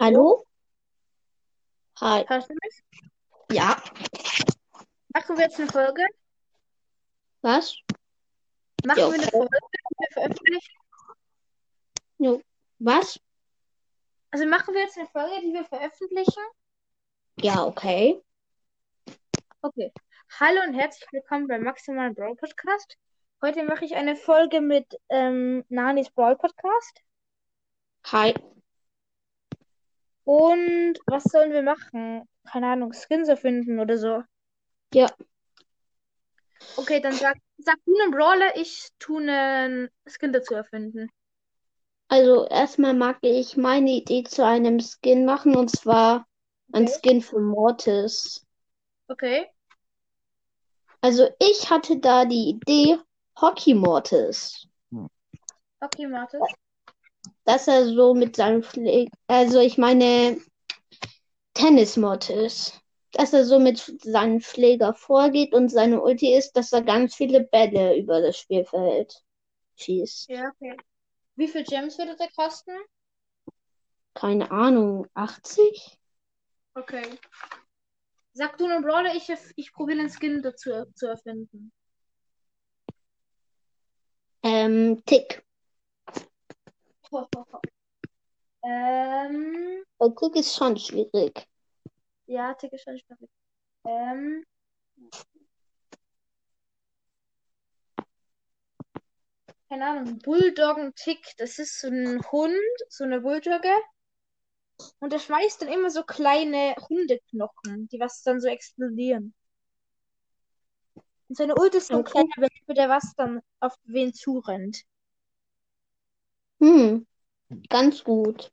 Hallo? Hi. Hörst du mich? Ja. Machen wir jetzt eine Folge? Was? Machen Ja, wir eine. Folge, die wir veröffentlichen? Jo. Was? Also machen wir jetzt eine Folge, die wir veröffentlichen? Ja, okay. Okay. Hallo und herzlich willkommen beim Maximalen Brawl Podcast. Heute mache ich eine Folge mit ähm, Nanis Brawl Podcast. Hi. Und was sollen wir machen? Keine Ahnung, Skins erfinden oder so. Ja. Okay, dann sag, sag du einen Brawler, ich tue einen Skin dazu erfinden. Also erstmal mag ich meine Idee zu einem Skin machen und zwar ein Okay. Skin für Mortis. Okay. Also ich hatte da die Idee Hockey Mortis. Okay, Martin. Dass er so mit seinem Pfleg, also ich meine Tennis Mortis. Dass er so mit seinem Schläger vorgeht und seine Ulti ist, dass er ganz viele Bälle über das Spielfeld schießt. Ja, okay. Wie viel Gems würde der kosten? Keine Ahnung, 80? Okay. Sag du einen Brawler, ich, ich probiere den Skin dazu zu erfinden. Ähm, Tick. Ähm, Weil Tick ist schon schwierig. ja, Tick ist schon schwierig. Ähm, keine Ahnung, Bulldoggen-Tick, das ist so ein Hund, so eine Bulldogge. Und der schmeißt dann immer so kleine Hundeknochen, die was dann so explodieren. Und seine Ult ist so Okay. klein, mit der was dann auf wen zurennt. Hm, ganz gut.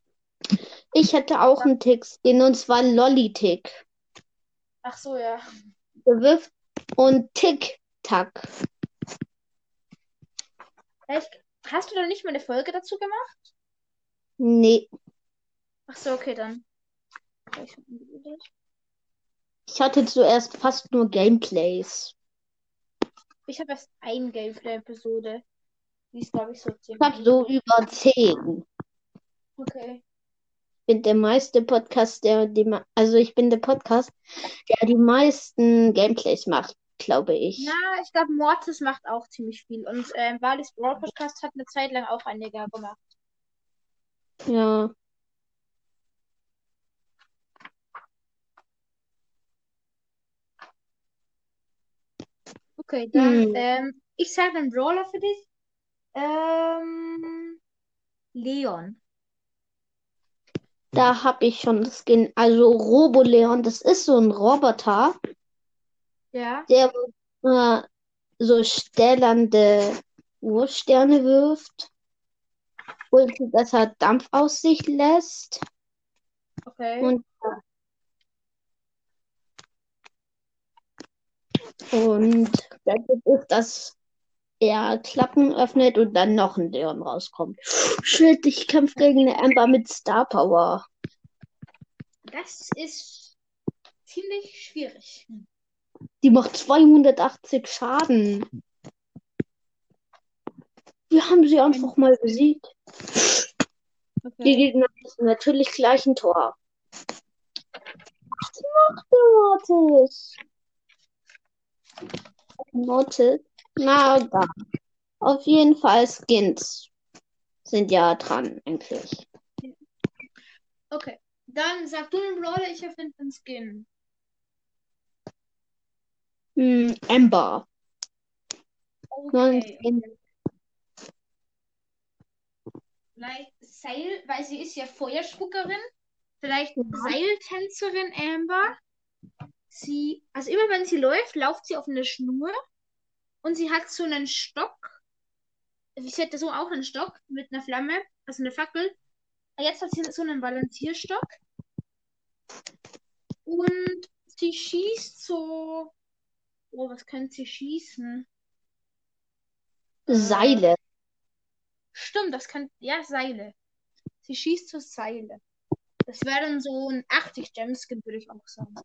Ich hätte auch einen Tick-Skin und zwar Lolly-Tick. Ach so, ja. Der wirft und Tick-Tack. Echt? Hast du da nicht mal eine Folge dazu gemacht? Nee, Ach so, okay, dann. ich hatte zuerst fast nur Gameplays. Ich habe erst ein Gameplay-Episode. Die ist, glaube ich, so 10 Ich habe so über 10. Okay. Ich bin der meiste Podcast, der die, also ich bin der Podcast, der die meisten Gameplays macht, glaube ich. Na, ich glaube, Mortis macht auch ziemlich viel. Und ähm, Walis Brawl Podcast hat eine Zeit lang auch einige gemacht. Ja. Okay, dann, Hm. ähm, ich sage einen Brawler für dich. Ähm, Leon. Da habe ich schon das Skin. Also Roboleon, das ist so ein Roboter, Ja. der äh, so stählernde Ursterne wirft. Und dass er Dampf aus sich lässt. Okay. Und, und dann gibt es, dass er Klappen öffnet und dann noch ein Leon rauskommt. Shit, ich kämpfe gegen eine Amber mit Star Power. Das ist ziemlich schwierig. Die macht 280 Schaden. Wir haben sie einfach mal besiegt. Die Okay. Gegner ist natürlich gleich ein Tor. Was macht der Mortis? Mortis? Na, da. Auf jeden Fall Skins sind ja dran, eigentlich. Okay. Dann sag du einen Brawler, ich erfinde einen Skin. Hm, Amber. Nur ein Okay. Vielleicht Seil, weil sie ist ja Feuerspuckerin. Vielleicht Ja. Seiltänzerin Amber. Sie, also immer wenn sie läuft, läuft sie auf eine Schnur und sie hat so einen Stock. Sie hat so auch einen Stock mit einer Flamme, also eine Fackel. Jetzt hat sie so einen Balancierstock. Und sie schießt so. Oh, was könnte sie schießen? Seile. Stimmt, das kann. Ja, Seile. Sie schießt so Seile. Das wäre dann so ein 80 Gemskin, würde ich auch sagen.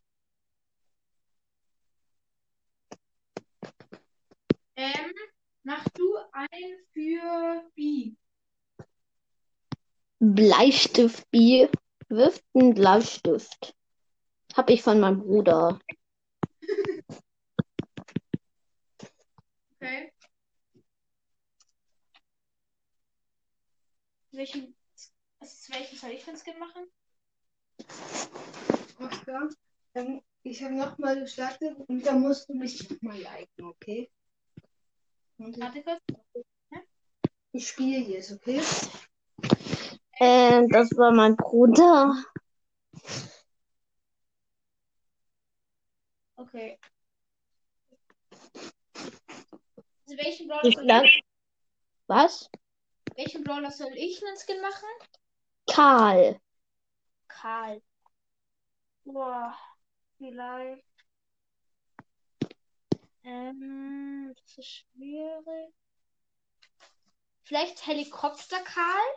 Ähm, mach du ein für B. Bleistift B. wirft einen Bleistift. Hab ich von meinem Bruder. Okay. Welchen, also welchen soll ich für Skin machen? Oscar, ähm, ich habe nochmal gestartet und da musst du mich nochmal liken, okay? Warte kurz. ich spiele jetzt, okay? Ähm, das war mein Bruder. Okay. Also welchen Brawler Ich soll glaub, ich, was? welchen Brawler soll ich einen Skin machen? Karl. Karl. Boah, vielleicht. Ähm, das ist schwierig. Vielleicht Helikopter Karl.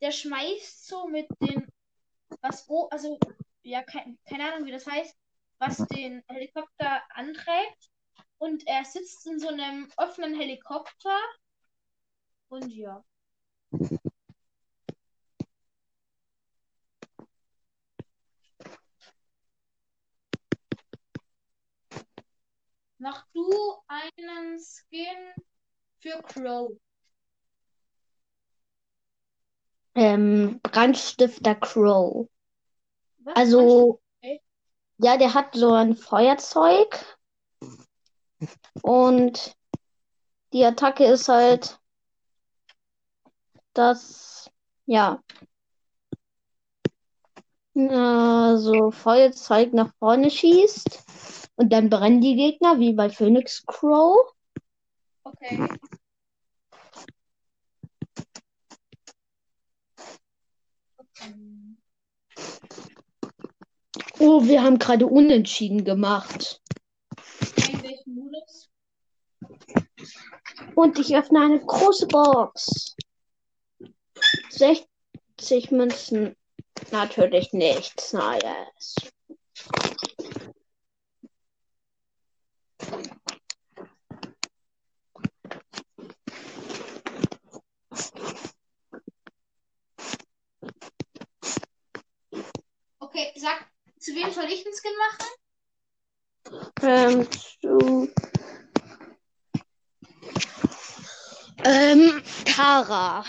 Der schmeißt so mit den, was, oh, also, ja, kein, keine Ahnung, wie das heißt, was den Helikopter antreibt. Und er sitzt in so einem offenen Helikopter. Und ja. Mach du einen Skin für Crow. Ähm, Brandstifter Crow. Was? Also, Okay. ja, der hat so ein Feuerzeug. Und die Attacke ist halt, dass, ja, äh, so Feuerzeug nach vorne schießt. Und dann brennen die Gegner, wie bei Phoenix Crow. Okay. Ähm, Oh, wir haben gerade unentschieden gemacht. Und ich öffne eine große Box. 60 Münzen. Natürlich nichts Neues. Okay, sag, zu wem soll ich einen Skin machen? Ähm, zu. Ähm, Tara.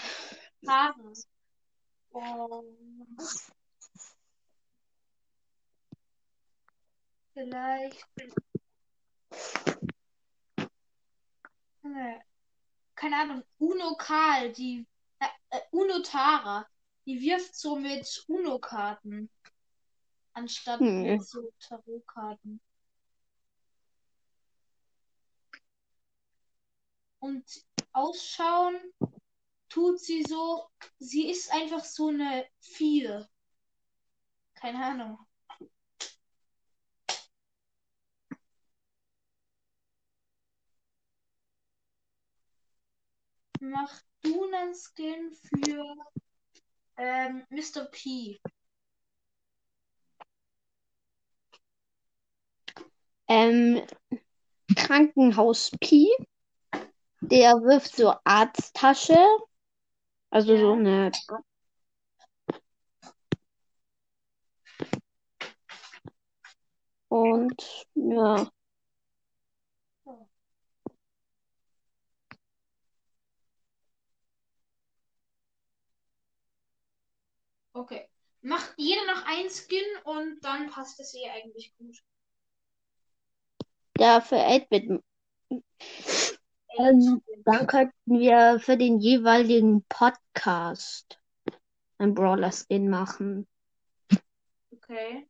Haare. Ähm, vielleicht. Äh, keine Ahnung. Uno Karl, die. Äh, äh, Uno Tara. Die wirft so mit Uno-Karten. Anstatt Hm. so Tarotkarten. Und ausschauen tut sie so. Sie ist einfach so eine 4. Keine Ahnung. Mach du einen Skin für ähm, Mr. P. Ähm, Krankenhaus Pi. Der wirft so Arzttasche. Also so eine. Und ja. Okay. Macht jeder noch ein Skin und dann passt es ihr eigentlich gut. Ja, für 8-Bit. Ähm, dann könnten wir für den jeweiligen Podcast ein Brawler-Skin machen. Okay.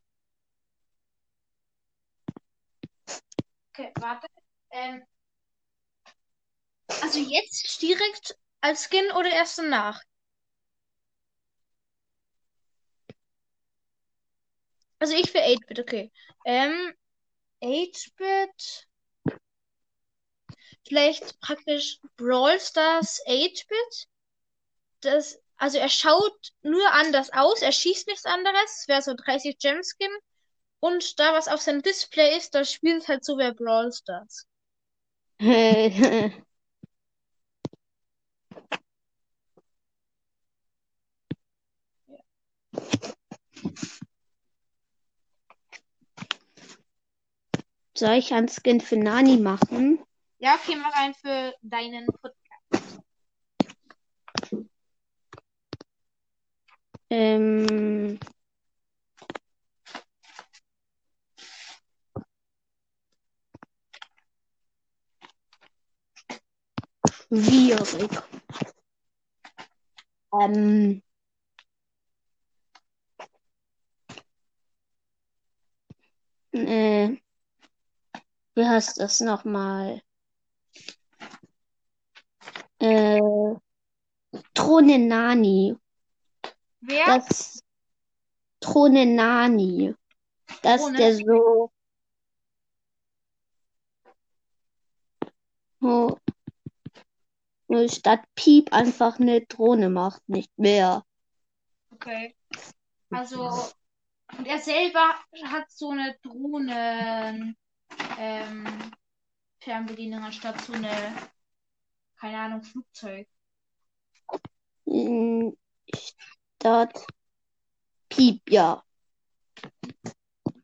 Okay, warte. Ähm, also jetzt direkt als Skin oder erst danach? Also ich für 8-Bit, okay. Ähm, 8-Bit. Vielleicht praktisch Brawl Stars 8-Bit. Das, also er schaut nur anders aus, er schießt nichts anderes. Es wäre so 30 Gem-Skin. Und da was auf seinem Display ist, das spielt halt so wie Brawl Stars. Soll ich einen Skin für Nani machen? Ja, okay, mach einen für deinen Podcast. Ähm, schwierig. Ähm, äh, wie heißt das nochmal? Äh, Throne Nani. Wer? Das Throne Nani. Dass Throne? der so. nur statt Piep einfach eine Drohne macht, nicht mehr. Okay. Also, und er selber hat so eine Drohnen, ähm, Fernbedienung anstatt so eine, keine Ahnung, Flugzeug. In Stadt Piep, ja.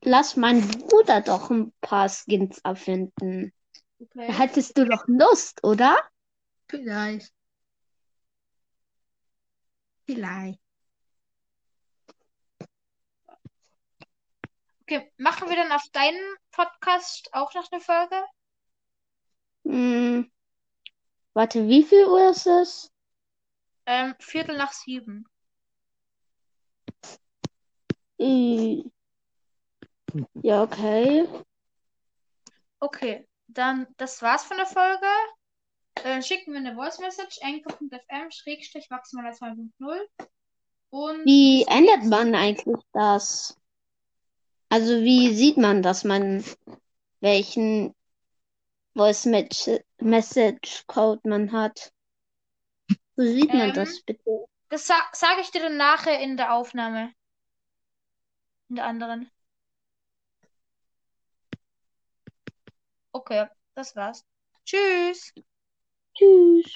Lass meinen Bruder doch ein paar Skins erfinden. Okay. Hättest du doch Lust, oder? Vielleicht. Vielleicht. Okay, machen wir dann auf deinen Podcast auch noch eine Folge? Hm. Warte, wie viel Uhr ist es? Ähm, Viertel nach sieben. Äh, Ja, okay. Okay, dann das war's von der Folge. Äh, schicken wir eine Voice Message, anchor.fm, Schrägstrich, maximaler 2.0. Und Wie ändert man eigentlich das? Also wie sieht man, dass man welchen Voice Mess- Message Code man hat? Wo sieht man Ähm, das bitte? das sa sage ich dir dann nachher in der Aufnahme. In der anderen. Okay, das war's. Tschüss. Tschüss.